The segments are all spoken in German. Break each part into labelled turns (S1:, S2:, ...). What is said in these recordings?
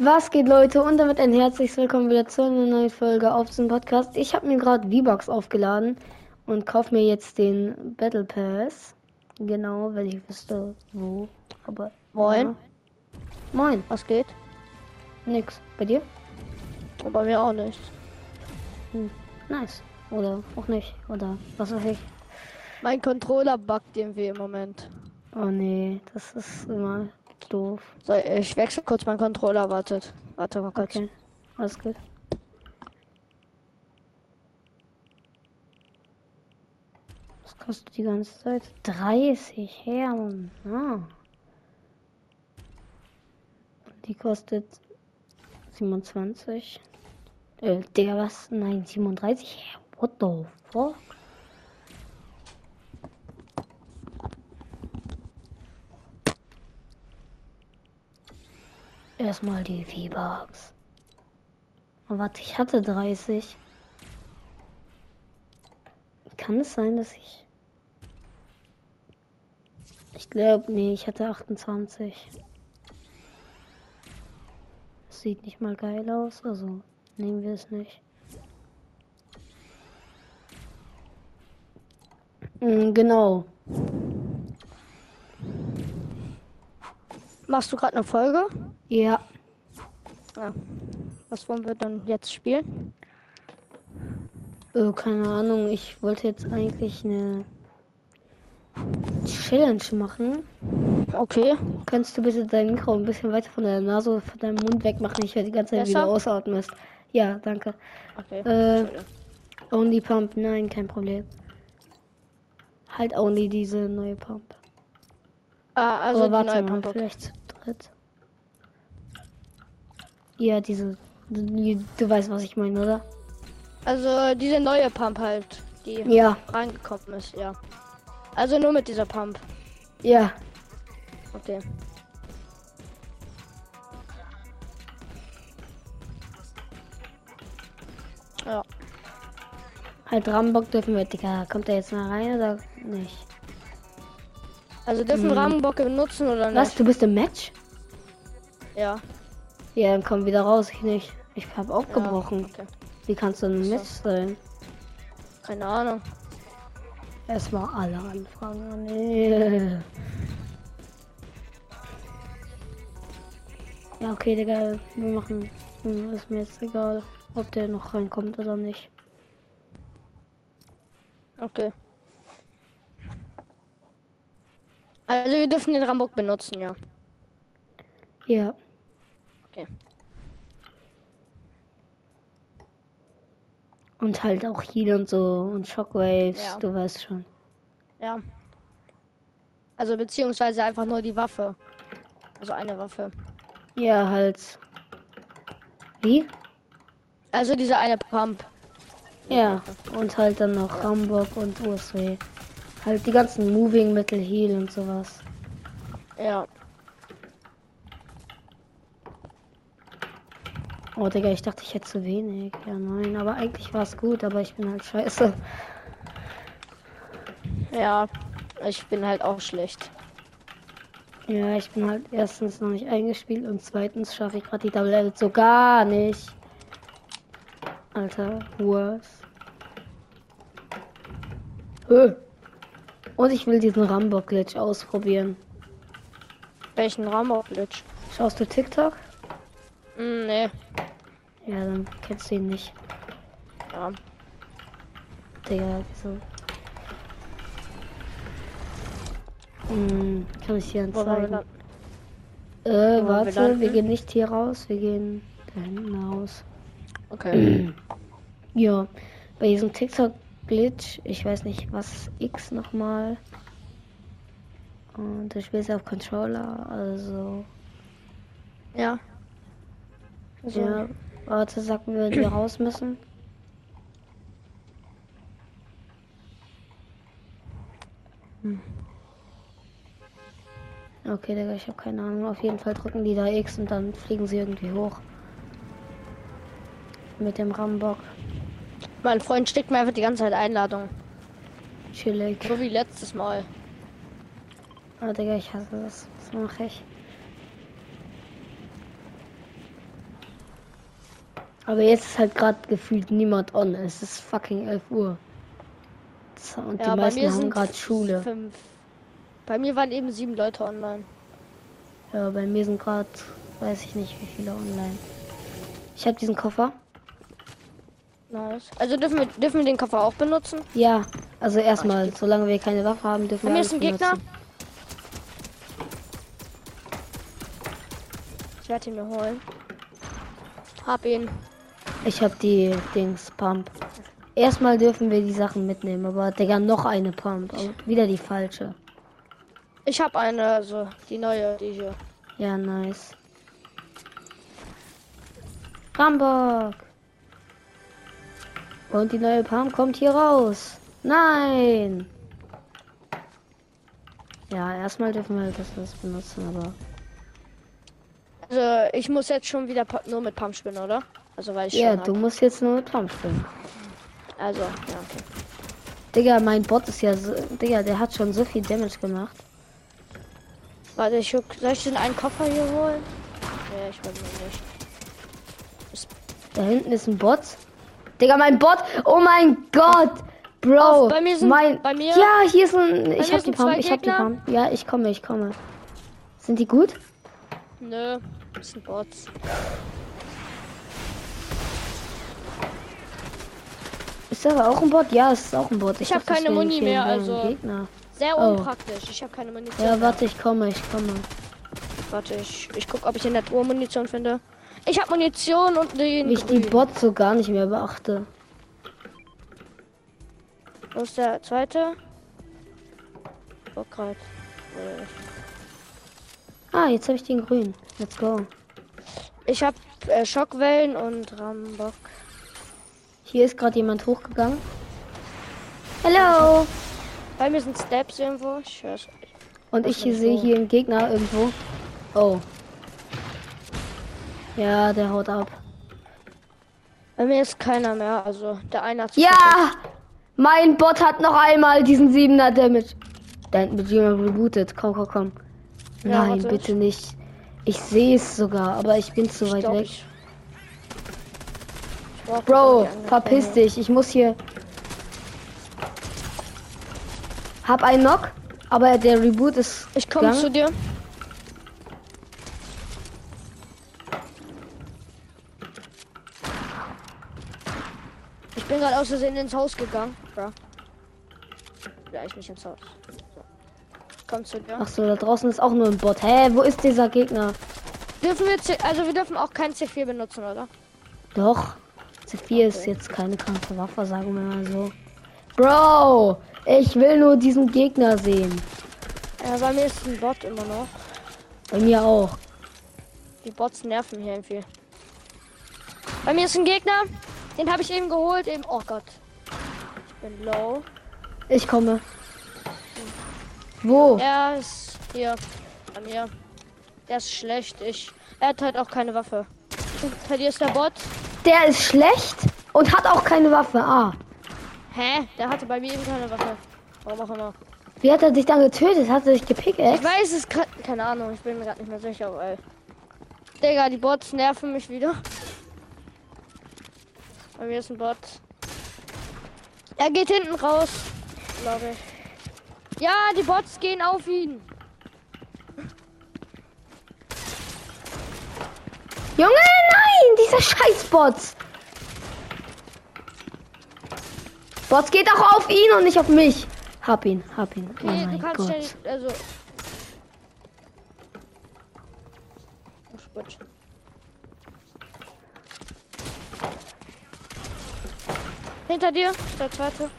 S1: Was geht, Leute? Und damit ein herzliches Willkommen wieder zu einer neuen Folge auf diesem Podcast. Ich habe mir gerade V-Bucks aufgeladen und kaufe mir jetzt den Battle Pass. Genau, wenn ich wüsste, wo. Aber.
S2: Moin.
S1: Ja. Moin.
S2: Was geht?
S1: Nix. Bei dir?
S2: Und bei mir auch nicht.
S1: Hm. Nice. Oder auch nicht. Oder was weiß ich.
S2: Mein Controller buggt irgendwie im Moment.
S1: Oh nee, das ist immer doof.
S2: So, ich wechsle kurz meinen Controller, wartet. Warte mal kurz.
S1: Okay. Alles gut. Was kostet die ganze Zeit? 30 her. Mann. Ah. Die kostet 27. Äh, Digga, was? Nein, 37. Hä? What the fuck? Erstmal die V-Bucks. Oh, warte, ich hatte 30. Kann es sein, dass ich. Ich glaube, nee, ich hatte 28. Das sieht nicht mal geil aus, also nehmen wir es nicht. Mm, genau.
S2: Machst du gerade eine Folge?
S1: Ja.
S2: Ja. Was wollen wir dann jetzt spielen?
S1: Äh, keine Ahnung, ich wollte jetzt eigentlich eine Challenge machen.
S2: Okay.
S1: Kannst du bitte dein Mikro ein bisschen weiter von der Nase oder von deinem Mund weg machen? Ich werde die ganze Zeit
S2: Besser?
S1: wieder ausatmest. Ja, danke.
S2: Okay.
S1: Äh, only Pump, nein, kein Problem. Halt only diese neue Pump.
S2: Ah, also
S1: Aber
S2: die
S1: warte
S2: neue
S1: mal, vielleicht zu dritt. Ja, diese. Du, du weißt, was ich meine, oder?
S2: Also diese neue Pump halt, die
S1: Ja,
S2: reingekommen ist, ja. Also nur mit dieser Pump.
S1: ja.
S2: Okay. Ja.
S1: Halt Rambock dürfen wir, Digga. Kommt der jetzt mal rein oder nicht?
S2: Also dürfen
S1: Hm.
S2: Rahmenbock benutzen oder
S1: Was?
S2: nicht?
S1: Du bist im Match?
S2: Ja.
S1: Ja, dann komm wieder raus. Ich nicht. Ich hab aufgebrochen.
S2: Ja, okay.
S1: Wie kannst du im
S2: So.
S1: Match sein?
S2: Keine Ahnung.
S1: Erstmal alle anfangen. Nee. Ja, okay, Digga. Wir machen. Ist mir jetzt egal, ob der noch reinkommt oder nicht.
S2: Okay. Also wir dürfen den Rambock benutzen, ja.
S1: Ja.
S2: Okay.
S1: Und halt auch Heal und so und Shockwaves,
S2: Ja.
S1: du weißt schon.
S2: Ja. Also beziehungsweise einfach nur die Waffe. Also eine Waffe.
S1: Ja, halt. Wie?
S2: Also diese eine Pump.
S1: Ja. Und halt dann noch Rambock und USW. Halt die ganzen Moving-Mittel, Heal und sowas.
S2: Ja.
S1: Oh, Digga, ich dachte, ich hätte zu wenig. Ja, nein, aber eigentlich war es gut, aber ich bin halt scheiße.
S2: Ja. Ich bin halt auch schlecht.
S1: Ja, ich bin halt erstens noch nicht eingespielt und zweitens schaffe ich gerade die Double Edit so gar nicht. Alter, worse. Hö. Und ich will diesen Rambock-Glitch ausprobieren.
S2: Welchen Rambock-Glitch?
S1: Schaust du TikTok?
S2: Hm, nee.
S1: Ja, dann kennst du ihn nicht.
S2: Ja.
S1: Digga, wieso? Hm, kann ich dir
S2: Wo wollen wir
S1: anzeigen? Äh,
S2: Wo wollen wir
S1: warte, wir,
S2: landen?
S1: gehen nicht hier raus, wir gehen da hinten raus.
S2: Okay.
S1: Ja, bei diesem TikTok-Glitch, ich weiß nicht, was X nochmal. Und du spielst auf Controller, also.
S2: ja. So.
S1: Ja, warte, sag mir, wir raus müssen. Hm. Okay, Digga, ich habe keine Ahnung. Auf jeden Fall drücken die da X und dann fliegen sie irgendwie hoch. Mit dem Rambock.
S2: Mein Freund schickt mir einfach die ganze Zeit Einladung.
S1: Chillig.
S2: So wie letztes Mal.
S1: Ah, Digga, ich hasse das. Was mache ich? Aber jetzt ist halt gerade gefühlt niemand on. Es ist fucking 11 Uhr. Und
S2: Ja,
S1: die
S2: bei
S1: meisten
S2: mir
S1: haben gerade Schule.
S2: Fünf. Bei mir waren eben sieben Leute online.
S1: Ja, bei mir sind gerade, weiß ich nicht, wie viele online. Ich habe diesen Koffer.
S2: Nice. Also dürfen wir, dürfen wir den Koffer auch benutzen?
S1: Ja, also erstmal, solange wir keine Waffe haben, dürfen
S2: Bei
S1: wir
S2: ist ein Gegner. Ich werde ihn mir holen. Hab ihn.
S1: Ich habe die Dings Pump. Erstmal dürfen wir die Sachen mitnehmen, aber Digga, noch eine Pump. Wieder die falsche.
S2: Ich habe eine, also die neue, die hier.
S1: Ja, nice. Rambock. Und die neue Pump kommt hier raus. Nein. Ja, erstmal dürfen wir das, das benutzen, aber
S2: Also ich muss jetzt schon wieder nur mit Pump spielen, oder? Also weil ich
S1: ja, du musst jetzt nur mit Pump spielen.
S2: Also, ja, okay.
S1: Digga, mein Bot ist ja so, Digga, der hat schon so viel Damage gemacht.
S2: Warte, ich soll ich den einen Koffer hier holen? Nee, ich mir nicht.
S1: Da hinten ist ein Bot. Digga, mein Bot. Oh mein Gott. Bro.
S2: Auf, bei mir sind-
S1: mein,
S2: bei mir-
S1: Ja, hier ist ein. Ich hab die Pump. Ich hab die. Pump. Ja, ich komme, ich komme. Sind die gut?
S2: Nö, das sind Bots.
S1: Ist aber auch ein Bot? Ja, es ist auch ein Bot.
S2: Ich hab
S1: dachte, das
S2: keine Muni mehr, also-
S1: Gegner.
S2: Sehr
S1: Oh.
S2: unpraktisch. Ich habe keine Munition.
S1: Ja, warte, ich komme, ich komme.
S2: Warte, ich, ich guck, ob ich in der Truhe Munition finde. Ich habe Munition und den
S1: ich die. Bots so gar nicht mehr beachte.
S2: Wo ist der zweite? Bockreit.
S1: Ah, jetzt habe ich den grün. Let's go.
S2: Ich habe äh, Schockwellen und Rambock.
S1: Hier ist gerade jemand hochgegangen. Hello.
S2: Bei mir sind Steps irgendwo. Ich.
S1: Und ich sehe hier einen Gegner irgendwo. Oh. Ja, der haut ab.
S2: Bei mir ist keiner mehr. Also der eine hat
S1: Ja! Mein Bot hat noch einmal diesen 7er Damage. Da hinten wird jemand rebootet. Komm, komm, komm.
S2: Ja,
S1: Nein, bitte nicht. Ich sehe es sogar, aber ich bin zu
S2: Ich
S1: weit
S2: glaub,
S1: weg.
S2: ich- ich
S1: Bro, verpiss dich. Ich muss hier. Hab einen Knock, aber der Reboot ist.
S2: Ich komme zu dir. Bin gerade aus Versehen ins Haus gegangen. Bro. Ja, ich nicht ins Haus. So. Ich komm zu dir.
S1: Ach so, da draußen ist auch nur ein Bot. Hä, wo ist dieser Gegner?
S2: Dürfen wir C also wir dürfen auch kein C4 benutzen, oder?
S1: Doch. C4 ist jetzt keine kranke Waffe, sagen wir mal so. Bro, ich will nur diesen Gegner sehen.
S2: Ja, bei mir ist ein Bot immer noch.
S1: Bei mir auch.
S2: Die Bots nerven hier irgendwie. Bei mir ist ein Gegner. Den habe ich eben geholt. Eben. Oh Gott. Ich bin low.
S1: Ich komme. Wo?
S2: Er ist hier. Bei mir. Der ist schlecht. Ich. Er hat halt auch keine Waffe. Bei dir ist der Bot.
S1: Der ist schlecht und hat auch keine Waffe. Ah.
S2: Hä? Der hatte bei mir eben keine Waffe. Warum auch immer.
S1: Wie hat er dich dann getötet? Hat er dich gepickt?
S2: Ich weiß es gerade. Keine Ahnung. Ich bin gerade nicht mehr sicher, weil. Digga, die Bots nerven mich wieder. Bei mir ist ein Bot. Er geht hinten raus. Glaube ich. Ja, die Bots gehen auf ihn.
S1: Junge, nein! Dieser scheiß Bots! Geht auch auf ihn und nicht auf mich. Hab ihn, hab ihn. Oh
S2: Okay, du
S1: mein
S2: kannst
S1: Gott.
S2: schnell. Also. Oh, gut. Hinter dir, der zweite.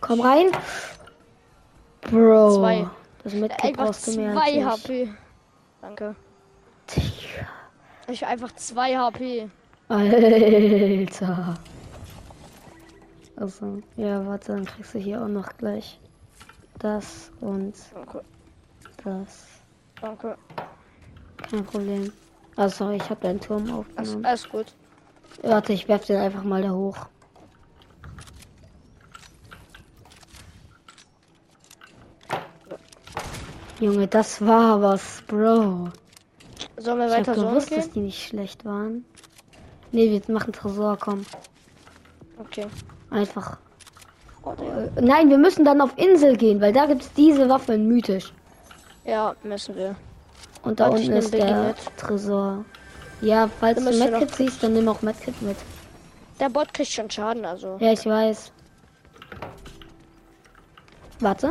S1: Komm rein. Bro.
S2: Zwei.
S1: Das Medkit
S2: Einfach
S1: brauchst du mehr
S2: zwei. HP. Danke.
S1: Digga.
S2: Ich einfach zwei HP.
S1: Alter. Also, ja, warte, dann kriegst du hier auch noch gleich das und
S2: Danke.
S1: das.
S2: Danke.
S1: Kein Problem. Sorry, ich habe deinen Turm
S2: Alles,
S1: aufgenommen.
S2: alles gut.
S1: Warte, ich werf den einfach mal da hoch. Junge, das war was, Bro.
S2: Sollen wir
S1: Ich
S2: weiter
S1: habe
S2: so
S1: gewusst,
S2: gehen?
S1: dass die nicht schlecht waren. Nee, wir machen Tresor, komm.
S2: Okay.
S1: Einfach.
S2: Oh.
S1: Äh, Nein, wir müssen dann auf Insel gehen, weil da gibt's diese Waffe in mythisch.
S2: Ja, müssen wir.
S1: Und da
S2: Warte,
S1: unten ist der. Tresor. Ja, falls du Medkit siehst, dann nimm auch Medkit mit.
S2: Der Bot kriegt schon Schaden, also.
S1: Ja, ich weiß. Warte.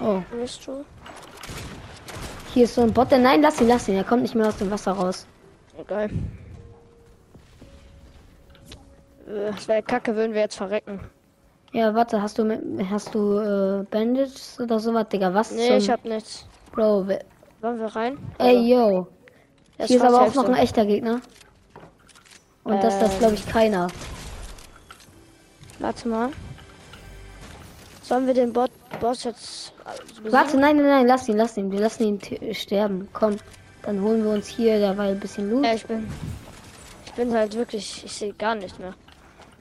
S1: Oh,
S2: Bist du?
S1: hier ist so ein Bot. der- Nein, lass ihn, lass ihn. Er kommt nicht mehr aus dem Wasser raus.
S2: Egal. Äh, Es wäre kacke, würden wir jetzt verrecken.
S1: Ja, warte, hast du mit, hast du äh, Bandages oder sowas, Digga? Was
S2: Nee,
S1: zum
S2: ich hab nichts.
S1: Bro,
S2: Wollen wir rein?
S1: ey yo.
S2: das
S1: Hier ist aber auch noch ein echter Gegner. Und das das
S2: Ähm.
S1: glaube ich keiner.
S2: Warte mal. Sollen wir den Bot Boss jetzt äh, besiegen?
S1: Warte, nein, nein, nein, lass ihn, lass ihn. Wir lassen ihn sterben. Komm, dann holen wir uns hier derweil ein bisschen Loot.
S2: Ja, ich bin. Ich bin halt wirklich. Ich sehe gar nicht mehr.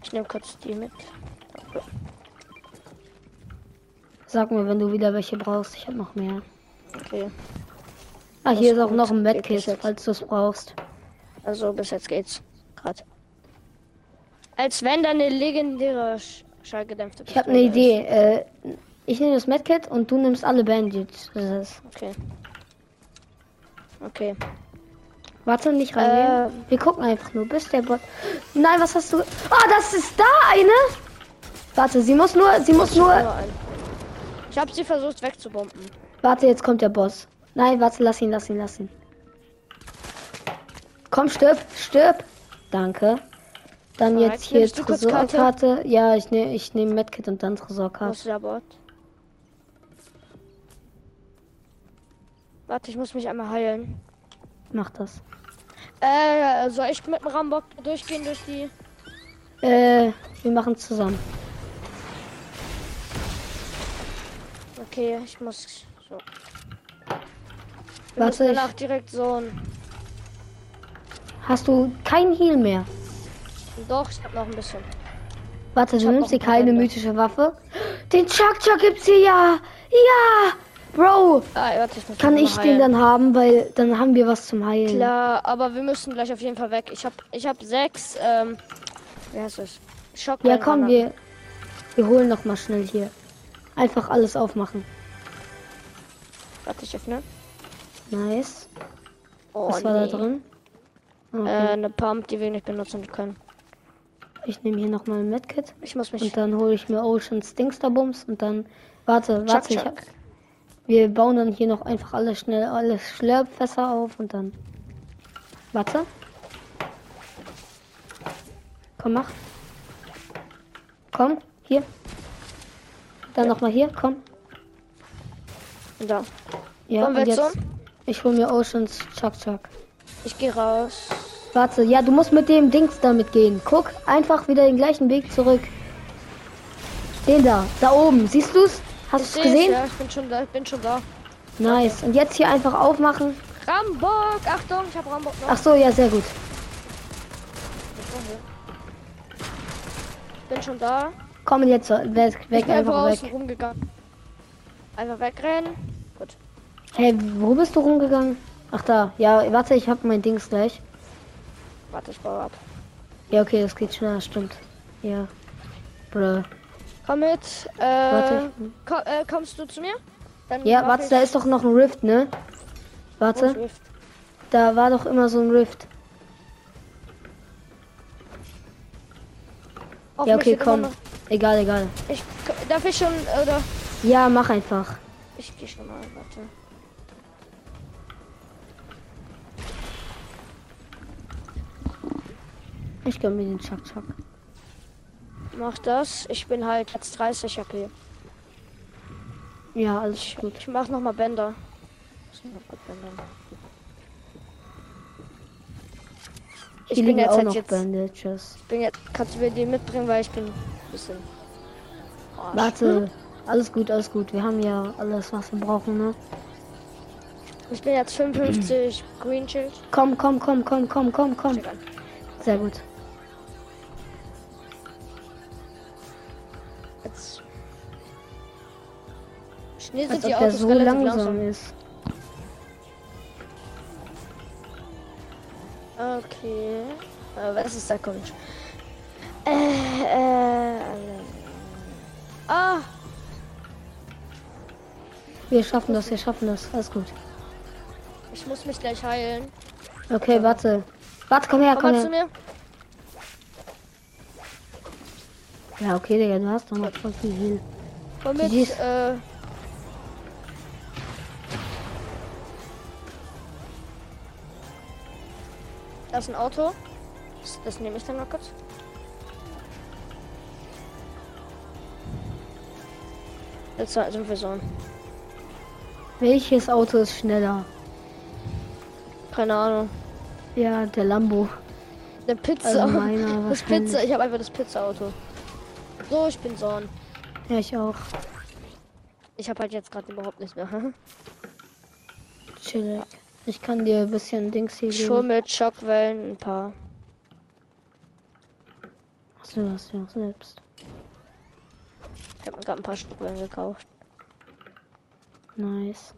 S2: Ich nehme kurz die mit.
S1: Sag mir, wenn du wieder welche brauchst. Ich habe noch mehr.
S2: Okay.
S1: Ah, hier
S2: ist
S1: auch noch ein Medkit, falls du es brauchst.
S2: Also bis jetzt geht's. Grad. Als wenn da eine legendäre Sch schallgedämpfte
S1: Ich habe eine Idee. Äh, ich nehme das Medkit und du nimmst alle
S2: ist. Okay. Okay.
S1: Warte, nicht reingehen.
S2: Äh.
S1: Wir gucken einfach nur, bis der Bot. Nein, was hast du? Ah, das ist da eine. Warte, sie muss nur, sie muss nur.
S2: Ich habe sie versucht wegzubomben.
S1: Warte, jetzt kommt der Boss. Nein, warte, lass ihn, lass ihn, lass ihn. Komm, stirb, stirb. Danke. Dann
S2: Alright,
S1: jetzt hier Tresorkarte. Ja, ich nehme ich nehm Medkit und dann Tresorkarte.
S2: Warte, ich muss mich einmal heilen.
S1: Mach das.
S2: Äh, soll ich mit dem Rambock durchgehen durch die.
S1: Äh, wir machen zusammen.
S2: Okay, ich muss. So. Wir
S1: Warte,
S2: müssen
S1: ich-
S2: danach direkt so ein.
S1: Hast du kein Heal mehr?
S2: Doch, ich hab noch ein bisschen.
S1: Warte, du
S2: hab
S1: nimmst dir keine
S2: Bände.
S1: mythische Waffe. Den Chuck Chuck gibt's hier ja. Ja. Bro,
S2: Ah, warte, ich
S1: kann ich
S2: noch
S1: den
S2: heilen.
S1: dann haben, weil dann haben wir was zum Heilen.
S2: Klar, aber wir müssen gleich auf jeden Fall weg. Ich hab, ich hab sechs, ähm, wie heißt es? Schock.
S1: Ja, komm, wir, wir holen noch mal schnell hier. Einfach alles aufmachen.
S2: Warte, ich öffne.
S1: Nice.
S2: Oh,
S1: Was war da drin?
S2: Äh,
S1: Okay.
S2: eine Pump, die wir nicht benutzen können.
S1: ich nehme hier noch mal ein Medkit.
S2: Ich muss mich.
S1: Und dann hole ich mir Ocean Stinksterbums und dann. Warte,
S2: Chuck,
S1: warte, ich
S2: Chuck.
S1: hab, Wir bauen dann hier noch einfach alles schnell, alle Schlürpfässer auf und dann. Warte. Komm, mach. Komm, hier. Dann noch mal hier, komm.
S2: Da.
S1: Ja,
S2: Wollen wir
S1: und
S2: jetzt
S1: jetzt. Ich hol mir Oceans Chuck Chuck.
S2: Ich gehe raus.
S1: Warte, ja, du musst mit dem Dings damit gehen. Guck, einfach wieder den gleichen Weg zurück. Den da, da oben. Siehst du's? Hast
S2: seh's,
S1: gesehen?
S2: ja, ich bin schon da, ich bin schon da.
S1: Nice. Und jetzt hier einfach aufmachen.
S2: Rambock, Achtung, ich hab Rambock noch.
S1: Ach so, ja, sehr gut.
S2: Ich bin schon da.
S1: Komm jetzt weg, weg
S2: ich bin einfach
S1: einfach weg.
S2: rumgegangen. Einfach wegrennen. Gut.
S1: Hey, wo bist du rumgegangen? Ach da, ja, warte, ich hab mein Dings gleich.
S2: Warte, ich baue ab.
S1: Ja, okay, das geht schneller, stimmt. Ja. Bruh.
S2: Komm mit. Äh,
S1: Warte.
S2: ko äh, kommst du zu mir? Dann
S1: Ja, warte,
S2: ich-
S1: da ist doch noch ein Rift, ne? Warte,
S2: Rift?
S1: da war doch immer so ein Rift.
S2: Auf
S1: Ja, okay, komm. Egal, egal.
S2: Ich, darf ich schon, oder?
S1: Ja, mach einfach.
S2: Ich gehe schon mal, warte.
S1: Ich gönn mir den Chuck Chuck.
S2: Mach das. Ich bin halt jetzt 30 HP.
S1: Ja, alles
S2: Ich,
S1: gut.
S2: ich mach noch mal Bänder. Ich Bänder. Bin jetzt
S1: auch
S2: halt
S1: noch
S2: jetzt.
S1: Bandages.
S2: Ich bin jetzt. Kannst du mir die mitbringen, weil ich bin ein bisschen. Arsch.
S1: Warte, alles gut, alles gut. Wir haben ja alles, was wir brauchen, ne?
S2: Ich bin jetzt 55 Green Shield.
S1: Komm, komm, komm, komm, komm, komm, komm. Sehr gut.
S2: Schnee sind
S1: Als
S2: die
S1: ob
S2: Autos
S1: so langsam
S2: langsam.
S1: ist.
S2: Okay. Äh, was ist da kommt? Äh, äh. Ah,
S1: Wir schaffen das, wir schaffen das. Alles gut.
S2: ich muss mich gleich heilen.
S1: Okay, warte. Warte, komm her,
S2: Komm
S1: komm
S2: mal zu
S1: her.
S2: mir.
S1: Ja, okay, Digga, du hast doch noch voll viel Heal. Siehst-
S2: äh. Das ist ein Auto. Das, das nehme ich dann noch kurz. Jetzt sind wir so.
S1: Welches Auto ist schneller?
S2: Keine Ahnung.
S1: Ja, der Lambo.
S2: Der Pizza.
S1: Also meiner
S2: das. Pizza. Ich habe einfach das Pizza-Auto. So, ich bin Sohn.
S1: Ja, ich auch.
S2: Ich habe halt jetzt gerade überhaupt nichts mehr.
S1: Chillig. Ich kann dir ein bisschen Dings hier
S2: Schon
S1: geben.
S2: mit Schockwellen ein paar.
S1: Hast du das ja auch selbst.
S2: Ich habe mir gerade ein paar Schockwellen gekauft.
S1: Nice.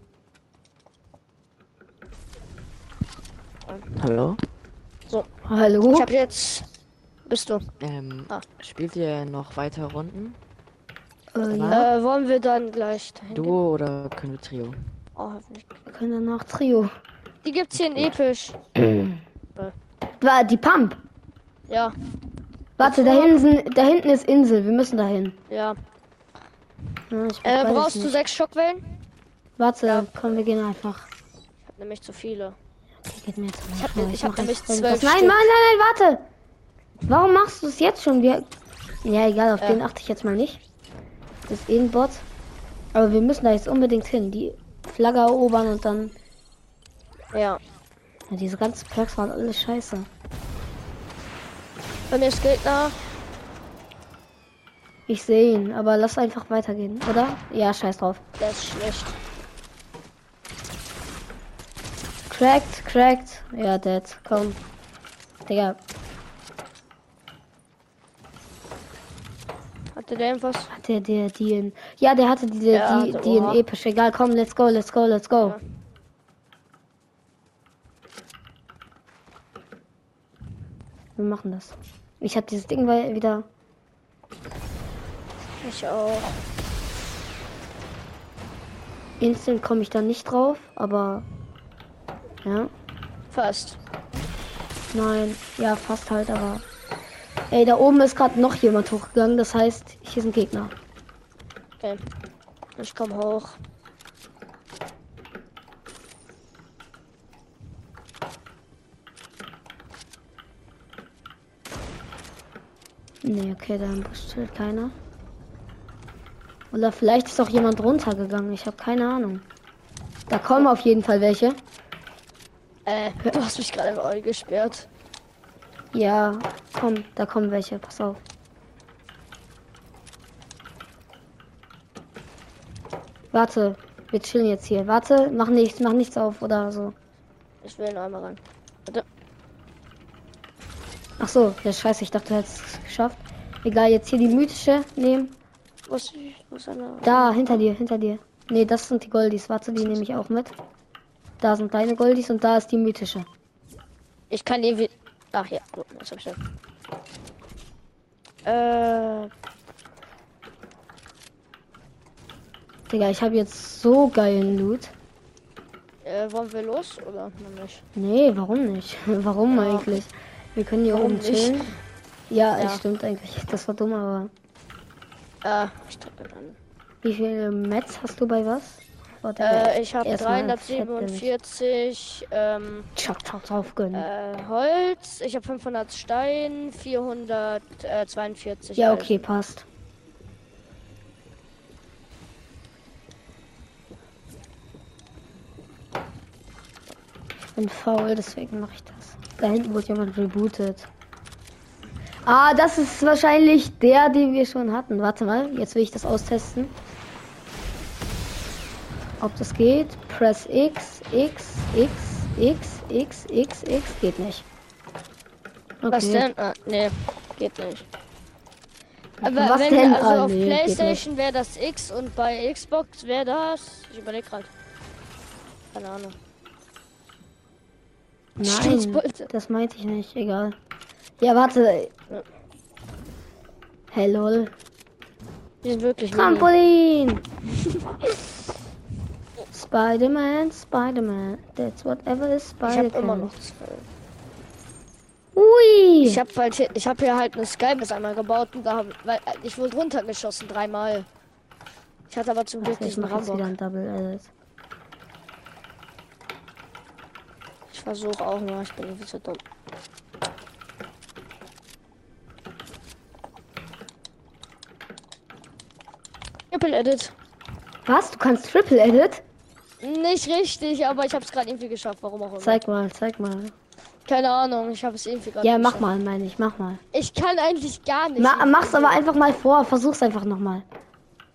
S3: Hallo?
S1: Hallo?
S2: Ich habe jetzt. Bist du?
S3: Ähm,
S2: Ah.
S3: spielt ihr noch weiter Runden?
S1: Äh, ja,
S2: Äh, wollen wir dann gleich dahin gehen?
S3: Duo oder können wir Trio?
S2: Oh, hoffentlich.
S1: wir können danach Trio.
S2: Die gibt's hier in episch.
S1: War die Pump.
S2: Ja,
S1: Warte, da hinten, da hinten ist Insel. Wir müssen dahin.
S2: ja.
S1: Ja, ich
S2: Äh, brauchst du sechs Schockwellen?
S1: Warte, komm, wir gehen einfach.
S2: Ich hab nämlich zu viele.
S1: Okay, mir jetzt
S2: Ich hab-
S1: vor.
S2: ich hab nämlich zwölf.
S1: Nein, nein, nein, nein, warte. Warum machst du es jetzt schon? Wir... Ja, egal, auf
S2: Ja.
S1: den achte ich jetzt mal nicht. Das ist eh ein Bot. Aber wir müssen da jetzt unbedingt hin. Die Flagge erobern und dann...
S2: Ja.
S1: Ja, diese ganzen Perks waren alles scheiße.
S2: Bei mir ist Gegner.
S1: Ich sehe ihn, aber lass einfach weitergehen, oder? Ja, scheiß drauf.
S2: Der ist schlecht.
S1: Cracked, cracked. Ja, dead. Komm. Digga,
S2: Hatte der irgendwas?
S1: hat der, der, die in... Ja, der hatte diese,
S2: Ja,
S1: die,
S2: der
S1: die in episch. Egal, komm, let's go, let's go, let's go.
S2: Ja.
S1: Wir machen das. Ich habe dieses Ding wieder...
S2: Ich auch.
S1: Instant komme ich da nicht drauf, aber... Ja,
S2: Fast.
S1: nein. Ja, fast halt, aber... Ey, da oben ist gerade noch jemand hochgegangen. Das heißt, hier sind Gegner.
S2: Okay. Ich komm hoch.
S1: Nee, okay, da im Busch chillt keiner. Oder vielleicht ist auch jemand runtergegangen. Ich habe keine Ahnung. Da kommen auf jeden Fall welche.
S2: Äh, du hast mich gerade im Ohr gesperrt.
S1: Ja, komm, da kommen welche. Pass auf. Warte, wir chillen jetzt hier. Warte, mach nichts, mach nichts auf oder so.
S2: Ich will noch einmal ran. Warte.
S1: Ach so, ja scheiße, ich dachte, du hättest es geschafft. Egal, jetzt hier die mythische nehmen.
S2: Wo ist eine?
S1: Da, hinter dir, hinter dir. Nee, das sind die Goldies. Warte, die nehme ich auch mit. Da sind deine Goldies und da ist die mythische.
S2: Ich kann die wie. Ach ja, so, das hab ich dann. Äh,
S1: Digga, ich habe jetzt so geilen Loot.
S2: äh, wollen wir los oder nicht?
S1: Nee, warum nicht? Warum
S2: Ja.
S1: eigentlich? Wir können hier oben chillen. Ja,
S2: Ja.
S1: es stimmt eigentlich. Das war dumm, aber.
S2: Äh, ich drücke dann.
S1: Wie viele Metz hast du bei was? Warte,
S2: Äh, ich habe
S1: erstmal
S2: 347 ähm,
S1: Ciao, ciao, drauf gönnen.
S2: äh, Holz, ich habe 500 Stein, 442.
S1: ja,
S2: Eisen.
S1: okay, passt. Ich bin faul, deswegen mache ich das. Da hinten wurde jemand rebootet. Ah, das ist wahrscheinlich der, den wir schon hatten. Warte mal, jetzt will ich das austesten. Ob das geht? Press X, X, X, X, X, X, X. Geht nicht.
S2: Was denn? Ah, nee, geht nicht. Aber
S1: Was
S2: wenn,
S1: denn?
S2: also
S1: Ah,
S2: auf
S1: nee,
S2: Playstation wäre das X und bei Xbox wäre das. Ich überlege gerade. Keine Ahnung.
S1: Nein, das meinte ich nicht. Egal. Ja, warte. Hey, lol.
S2: Die sind wirklich.
S1: Trampolin! Spider-Man, Spider-Man. That's whatever is
S2: Ich
S1: Spider-Man.
S2: habe immer noch zwei.
S1: Ui!
S2: Ich habe halt hier, ich habe hier halt eine Skybase einmal gebaut und da hab, weil äh, ich wurde runtergeschossen dreimal. Ich hatte aber zum Glück
S1: Warte, ich
S2: diesen
S1: mache jetzt
S2: Rambock.
S1: wieder ein Double Edit.
S2: Ich versuche auch mal, ich bin irgendwie zu dumm. Triple Edit.
S1: Was? Du kannst Triple Edit?
S2: Nicht richtig, aber ich habe es gerade irgendwie geschafft. Warum auch immer.
S1: Zeig mal, zeig mal.
S2: Keine Ahnung, ich habe es irgendwie gerade.
S1: Ja, mach mal, meine ich, mach mal.
S2: Ich kann eigentlich gar nicht.
S1: Ma mach's aber einfach mal vor, versuch's einfach nochmal.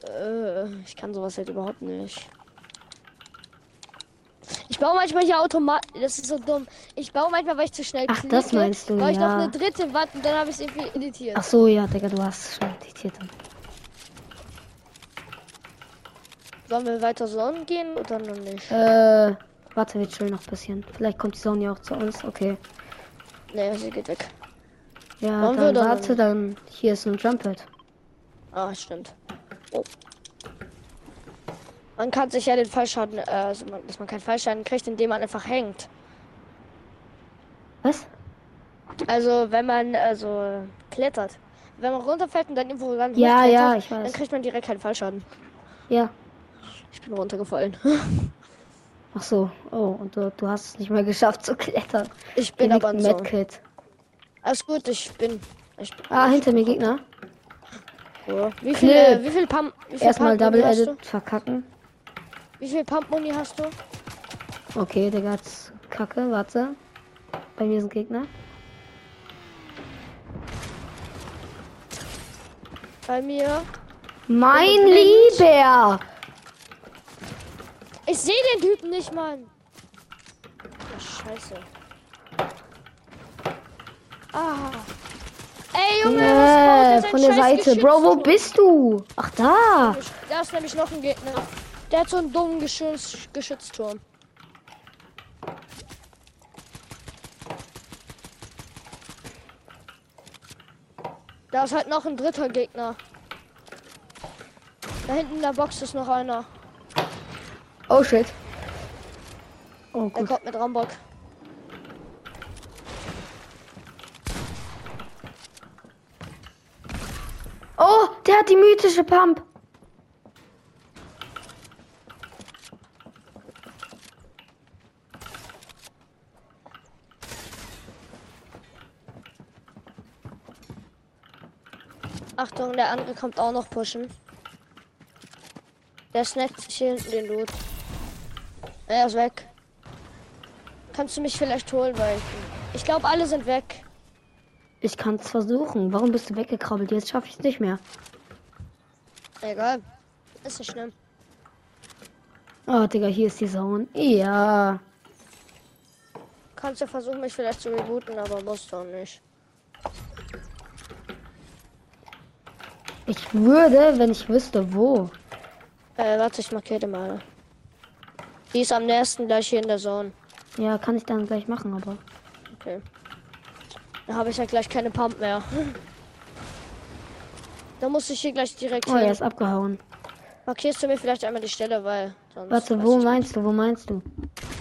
S2: Äh, ich kann sowas halt überhaupt nicht. Ich baue manchmal hier automatisch. Das ist so dumm. Ich baue manchmal, weil ich zu schnell
S1: Ach,
S2: klicke.
S1: das meinst du,
S2: baue ich noch
S1: ja.
S2: eine dritte Wand und dann habe ich es irgendwie editiert.
S1: Ach so, ja, Digga, du hast schon diktiert.
S2: Sollen wir weiter Sonnen gehen oder noch nicht?
S1: Äh, warte, wir chillen noch ein bisschen. Vielleicht kommt die Sonne ja auch zu uns. Okay.
S2: Nee, sie geht weg.
S1: Ja,
S2: Wollen
S1: dann- warte, dann hier ist ein Jumpet.
S2: Ah, stimmt. Oh. Man kann sich ja den Fallschaden, äh, also man, dass man keinen Fallschaden kriegt, indem man einfach hängt.
S1: Was?
S2: Also wenn man also klettert. Wenn man runterfällt und dann irgendwo dann
S1: Ja, ja, ich
S2: dann
S1: weiß.
S2: kriegt man direkt keinen Fallschaden.
S1: Ja.
S2: Ich bin runtergefallen.
S1: Ach so. Oh, und du, du hast es nicht mehr geschafft zu klettern.
S2: Ich bin
S1: Hier
S2: aber ein.
S1: Medkit.
S2: Alles gut, ich bin. Ich bin
S1: Ah, hinter mir Gegner.
S2: Ja. Wie viele,
S1: Clip.
S2: wie viel Pump, wie viel
S1: Erstmal Double? Edit verkacken.
S2: Wie viel Pump Muni hast du?
S1: Okay, Digga, jetzt kacke, warte. Bei mir sind Gegner.
S2: Bei mir.
S1: Mein Lieber!
S2: Ich sehe den Typen nicht, Mann. Ja, scheiße. Ah. Ey, Junge, der sein
S1: von der Seite. Bro, wo bist du? Ach, da.
S2: Da ist nämlich noch ein Gegner. Der hat so einen dummen Geschütz Geschützturm. Da ist halt noch ein dritter Gegner. Da hinten in der Box ist noch einer.
S1: Oh, shit. Oh,
S2: Der
S1: gut.
S2: kommt mit Rambock.
S1: Oh, der hat die mythische Pump.
S2: Achtung, der andere kommt auch noch pushen. Der snackt sich hier hinten den Loot. Er ist weg. Kannst du mich vielleicht holen, weil ich, glaube, alle sind weg.
S1: Ich kann es versuchen. Warum bist du weggekrabbelt? Jetzt schaffe ich es nicht mehr.
S2: Egal. Ist nicht schlimm.
S1: Oh, Digga, hier ist die Zone. Ja.
S2: Kannst du versuchen, mich vielleicht zu rebooten, aber musst du auch nicht.
S1: Ich würde, wenn ich wüsste, wo.
S2: Äh, warte, ich markiere mal. Die ist am nächsten gleich hier in der Zone.
S1: Ja, kann ich dann gleich machen, aber.
S2: Okay. Da habe ich ja gleich keine Pump mehr. Da muss ich hier gleich direkt
S1: Oh, er
S2: hin.
S1: ist abgehauen.
S2: Markierst du mir vielleicht einmal die Stelle, weil sonst.
S1: Warte, wo meinst du? Wo meinst du?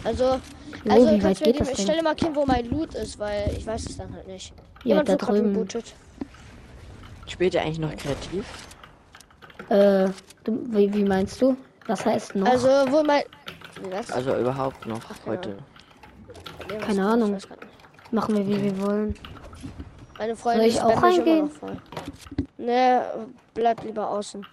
S2: Also,
S1: Wo,
S2: also
S1: wie weit geht
S2: die
S1: das denn?
S2: Stelle markieren, wo mein Loot ist, weil ich weiß es dann halt nicht.
S1: Ja,
S2: Jemand
S1: da drüben.
S2: rebootet.
S3: Spielt ihr eigentlich noch kreativ?
S1: Äh, du, wie, wie meinst du? Was heißt noch?
S2: Also, wo mein. Was?
S3: Also überhaupt noch
S2: keine
S3: heute.
S2: Was-
S1: keine Ahnung. Machen wir, wie wir wollen.
S2: Meine Freundin
S1: Soll ich auch reingehen?
S2: Nee, bleib lieber außen.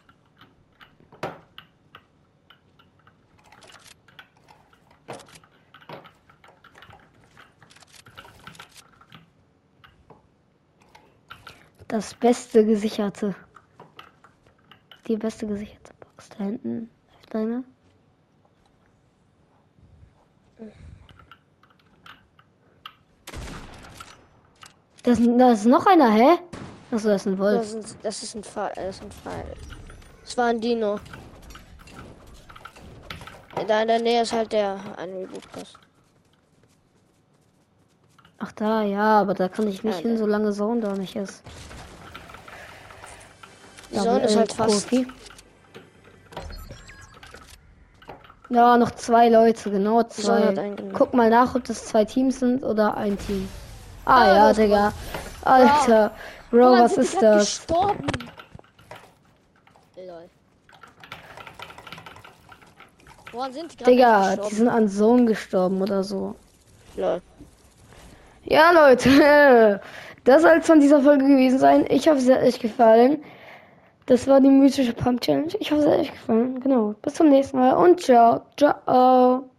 S1: Das beste gesicherte. Die beste gesicherte Box. Da hinten ist deine. Das, da ist noch einer, hä? Achso, das ist ein
S2: Das
S1: Wolf.
S2: ist, das ist ein Fall. Das ist ein Fall. Das war ein Dino. Da in der Nähe ist halt der ein Reboot-Pass.
S1: Ach da, ja, aber da kann ich nicht
S2: Ja,
S1: hin, solange Zone da nicht ist.
S2: Die Sonne ist halt fast.
S1: Profi. Ja, noch zwei Leute, genau zwei. Guck mal nach, ob das zwei Teams sind oder ein Team. Ah,
S2: Ah,
S1: ja, Digga. Alter. Bro,
S2: Woran
S1: was ist
S2: grad
S1: das?
S2: Gestorben? Lol. Woran sind die
S1: Digga, die sind an Zone gestorben oder so.
S2: Lol.
S1: Ja, Leute, das soll es von dieser Folge gewesen sein. Ich hoffe, es hat euch gefallen. Das war die mythische Pump Challenge. Ich hoffe, es hat euch gefallen. Genau. Bis zum nächsten Mal und ciao. Ciao.